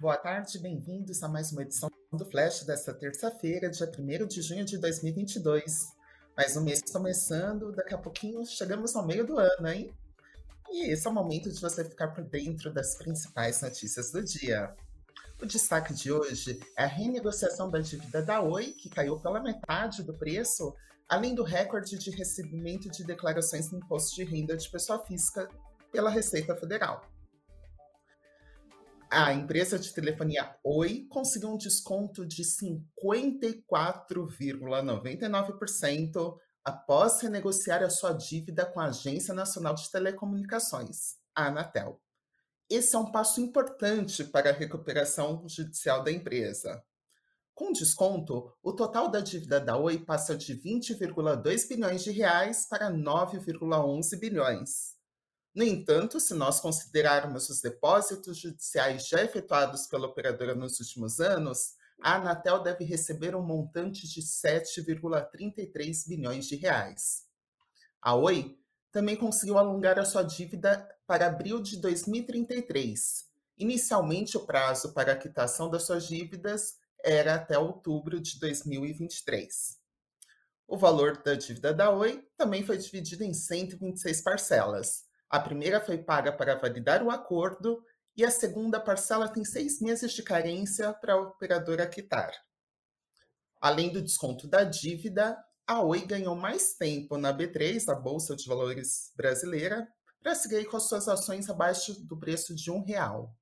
Boa tarde, bem-vindos a mais uma edição do Flash desta terça-feira, dia 1 de junho de 2022. Mais um mês começando, daqui a pouquinho chegamos ao meio do ano, hein? E esse é o momento de você ficar por dentro das principais notícias do dia. O destaque de hoje é a renegociação da dívida da Oi, que caiu pela metade do preço, além do recorde de recebimento de declarações de imposto de renda de pessoa física pela Receita Federal. A empresa de telefonia Oi conseguiu um desconto de 54,99% após renegociar a sua dívida com a Agência Nacional de Telecomunicações, a Anatel. Esse é um passo importante para a recuperação judicial da empresa. Com desconto, o total da dívida da Oi passa de 20,2 bilhões de reais para 9,11 bilhões. No entanto, se nós considerarmos os depósitos judiciais já efetuados pela operadora nos últimos anos, a Anatel deve receber um montante de 7,33 bilhões de reais. A Oi também conseguiu alongar a sua dívida para abril de 2033. Inicialmente, o prazo para a quitação das suas dívidas era até outubro de 2023. O valor da dívida da Oi também foi dividido em 126 parcelas, a primeira foi paga para validar o acordo e a segunda parcela tem seis meses de carência para a operadora quitar. Além do desconto da dívida, a Oi ganhou mais tempo na B3, a Bolsa de Valores brasileira, para seguir com as suas ações abaixo do preço de um real.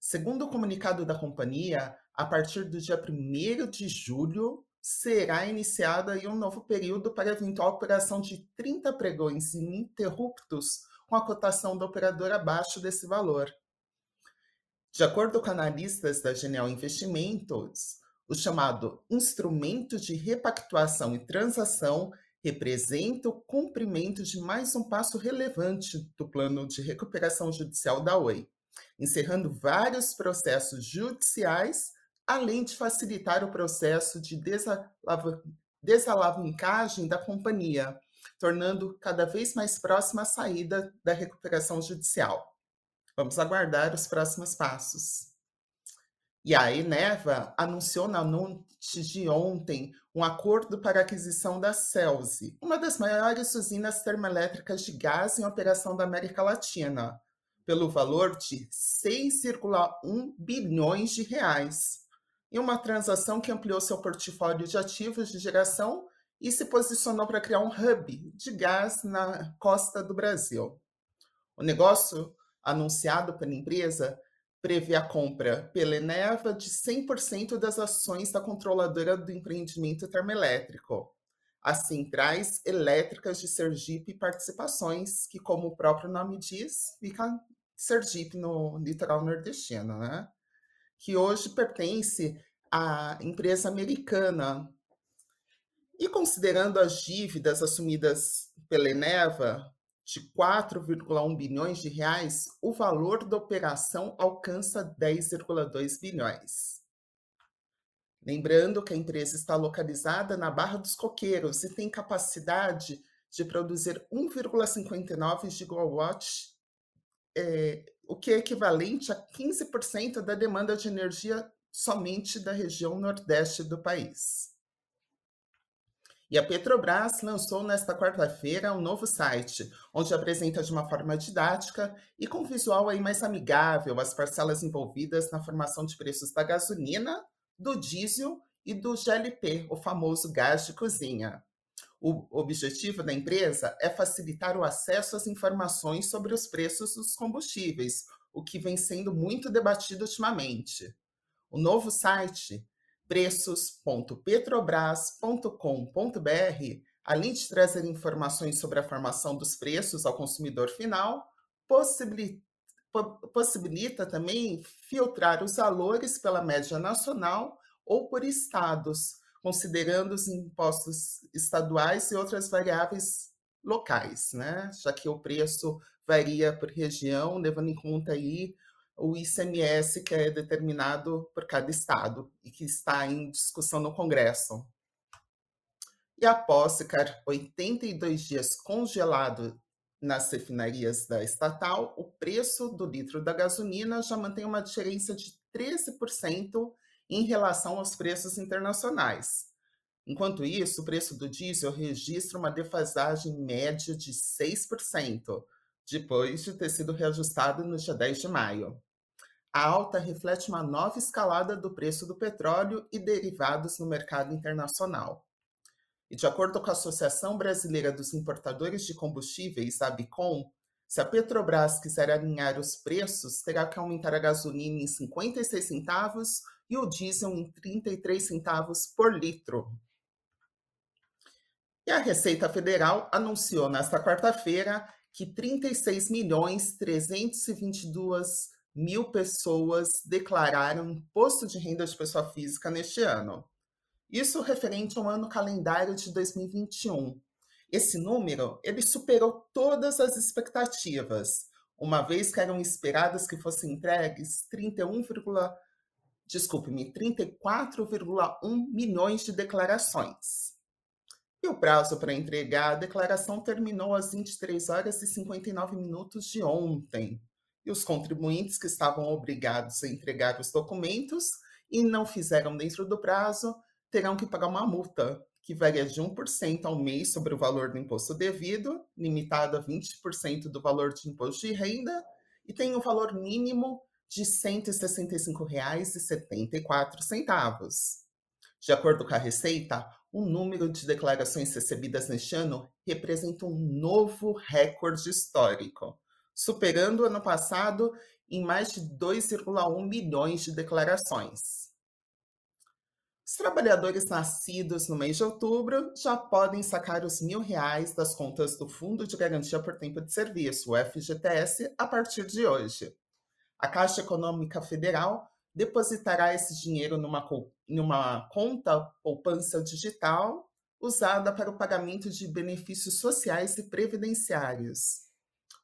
Segundo o comunicado da companhia, a partir do dia 1 de julho, será iniciado um novo período para eventual operação de 30 pregões ininterruptos com a cotação da operadora abaixo desse valor. De acordo com analistas da Genial Investimentos, o chamado instrumento de repactuação e transação representa o cumprimento de mais um passo relevante do plano de recuperação judicial da Oi, encerrando vários processos judiciais, além de facilitar o processo de desalavancagem da companhia, tornando cada vez mais próxima a saída da recuperação judicial. Vamos aguardar os próximos passos. E a Eneva anunciou na noite de ontem um acordo para a aquisição da Celsi, uma das maiores usinas termoelétricas de gás em operação da América Latina, pelo valor de 6,1 bilhões de reais. Em uma transação que ampliou seu portfólio de ativos de geração e se posicionou para criar um hub de gás na costa do Brasil. O negócio anunciado pela empresa prevê a compra pela Eneva de 100% das ações da controladora do empreendimento termoelétrico, as centrais elétricas de Sergipe Participações, que, como o próprio nome diz, fica em Sergipe, no litoral nordestino, né? que hoje pertence à empresa americana e considerando as dívidas assumidas pela Eneva de 4,1 bilhões de reais, o valor da operação alcança 10,2 bilhões. Lembrando que a empresa está localizada na Barra dos Coqueiros e tem capacidade de produzir 1,59 gigawatts, é, o que é equivalente a 15% da demanda de energia somente da região nordeste do país. E a Petrobras lançou nesta quarta-feira um novo site, onde apresenta de uma forma didática e com visual aí mais amigável as parcelas envolvidas na formação de preços da gasolina, do diesel e do GLP, o famoso gás de cozinha. O objetivo da empresa é facilitar o acesso às informações sobre os preços dos combustíveis, o que vem sendo muito debatido ultimamente. O novo site preços.petrobras.com.br, além de trazer informações sobre a formação dos preços ao consumidor final, possibilita, possibilita também filtrar os valores pela média nacional ou por estados, considerando os impostos estaduais e outras variáveis locais, né? Já que o preço varia por região, levando em conta aí o ICMS que é determinado por cada estado e que está em discussão no Congresso. E após ficar 82 dias congelado nas refinarias da estatal, o preço do litro da gasolina já mantém uma diferença de 13% em relação aos preços internacionais. Enquanto isso, o preço do diesel registra uma defasagem média de 6%, depois de ter sido reajustado no dia 10 de maio. A alta reflete uma nova escalada do preço do petróleo e derivados no mercado internacional. E de acordo com a Associação Brasileira dos Importadores de Combustíveis, ABICOM, se a Petrobras quiser alinhar os preços, terá que aumentar a gasolina em 56 centavos e o diesel em 33 centavos por litro. E a Receita Federal anunciou nesta quarta-feira que 36 milhões 322 mil pessoas declararam imposto de renda de pessoa física neste ano. Isso referente ao ano calendário de 2021. Esse número ele superou todas as expectativas, uma vez que eram esperadas que fossem entregues 31, desculpe-me, 34,1 milhões de declarações. E o prazo para entregar a declaração terminou às 23 horas e 59 minutos de ontem. E os contribuintes que estavam obrigados a entregar os documentos e não fizeram dentro do prazo terão que pagar uma multa, que varia de 1% ao mês sobre o valor do imposto devido, limitado a 20% do valor de imposto de renda, e tem um valor mínimo de R$ 165,74. De acordo com a Receita, o número de declarações recebidas neste ano representa um novo recorde histórico, superando o ano passado em mais de 2,1 milhões de declarações. Os trabalhadores nascidos no mês de outubro já podem sacar os mil reais das contas do Fundo de Garantia por Tempo de Serviço, o FGTS, a partir de hoje. A Caixa Econômica Federal depositará esse dinheiro numa, numa conta poupança digital usada para o pagamento de benefícios sociais e previdenciários.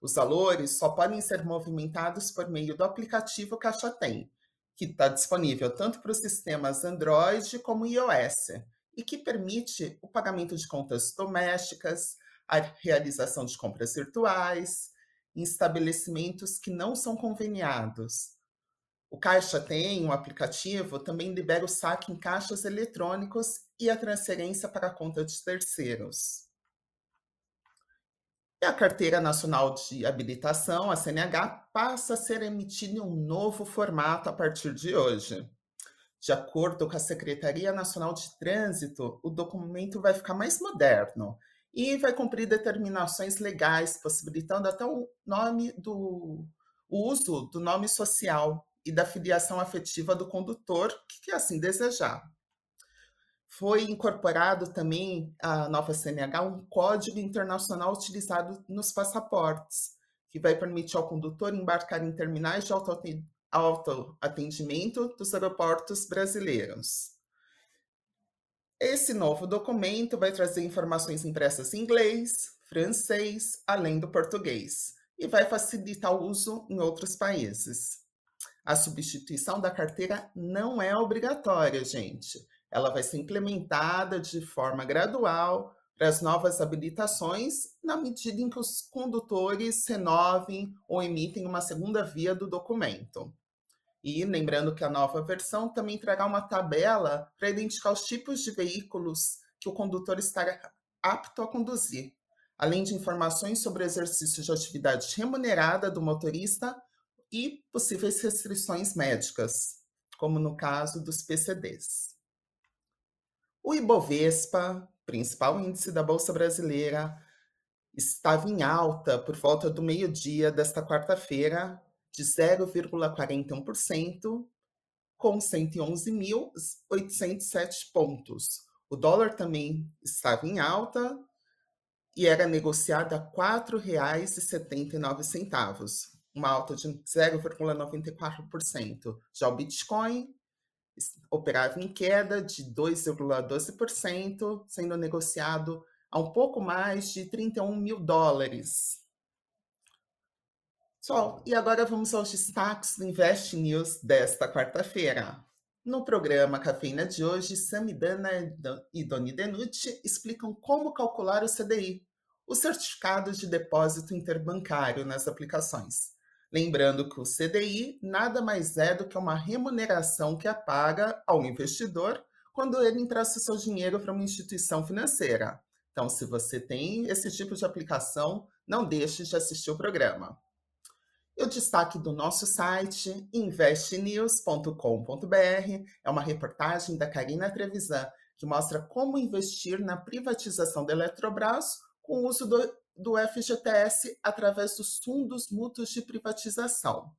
Os valores só podem ser movimentados por meio do aplicativo Caixa Tem, que está disponível tanto para os sistemas Android como iOS, e que permite o pagamento de contas domésticas, a realização de compras virtuais, em estabelecimentos que não são conveniados, o Caixa tem um aplicativo, também libera o saque em caixas eletrônicos e a transferência para a conta de terceiros. E a Carteira Nacional de Habilitação, a CNH, passa a ser emitida em um novo formato a partir de hoje. De acordo com a Secretaria Nacional de Trânsito, o documento vai ficar mais moderno e vai cumprir determinações legais, possibilitando até o nome do o uso do nome social e da filiação afetiva do condutor, que assim desejar. Foi incorporado também à nova CNH um código internacional utilizado nos passaportes, que vai permitir ao condutor embarcar em terminais de autoatendimento dos aeroportos brasileiros. Esse novo documento vai trazer informações impressas em inglês, francês, além do português, e vai facilitar o uso em outros países. A substituição da carteira não é obrigatória, gente. Ela vai ser implementada de forma gradual para as novas habilitações, na medida em que os condutores renovem ou emitem uma segunda via do documento. E lembrando que a nova versão também trará uma tabela para identificar os tipos de veículos que o condutor estará apto a conduzir, além de informações sobre o exercício de atividade remunerada do motorista e possíveis restrições médicas, como no caso dos PCDs. O Ibovespa, principal índice da Bolsa Brasileira, estava em alta por volta do meio-dia desta quarta-feira, de 0,41%, com 111.807 pontos. O dólar também estava em alta e era negociado a R$ 4,79 uma alta de 0,94%. Já o Bitcoin operava em queda de 2,12%, sendo negociado a um pouco mais de 31 mil dólares. Pessoal, e agora vamos aos destaques do Invest News desta quarta-feira. No programa Cafeína de hoje, Samidana e Doni Denucci explicam como calcular o CDI, o Certificado de Depósito Interbancário nas aplicações. Lembrando que o CDI nada mais é do que uma remuneração que é paga ao investidor quando ele empresta seu dinheiro para uma instituição financeira. Então, se você tem esse tipo de aplicação, não deixe de assistir o programa. E o destaque do nosso site, investnews.com.br, é uma reportagem da Karina Trevisan, que mostra como investir na privatização da Eletrobras com o uso do, do FGTS através dos fundos mútuos de privatização.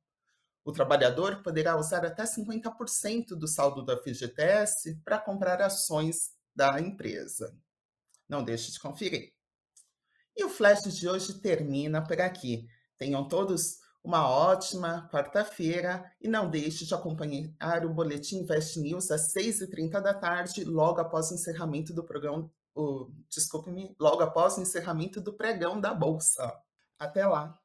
O trabalhador poderá usar até 50% do saldo do FGTS para comprar ações da empresa. Não deixe de conferir. E o flash de hoje termina por aqui. Tenham todos uma ótima quarta-feira e não deixe de acompanhar o Boletim Invest News às 6h30 da tarde, logo após o encerramento do programa, o, desculpe-me, logo após o encerramento do pregão da Bolsa. Até lá!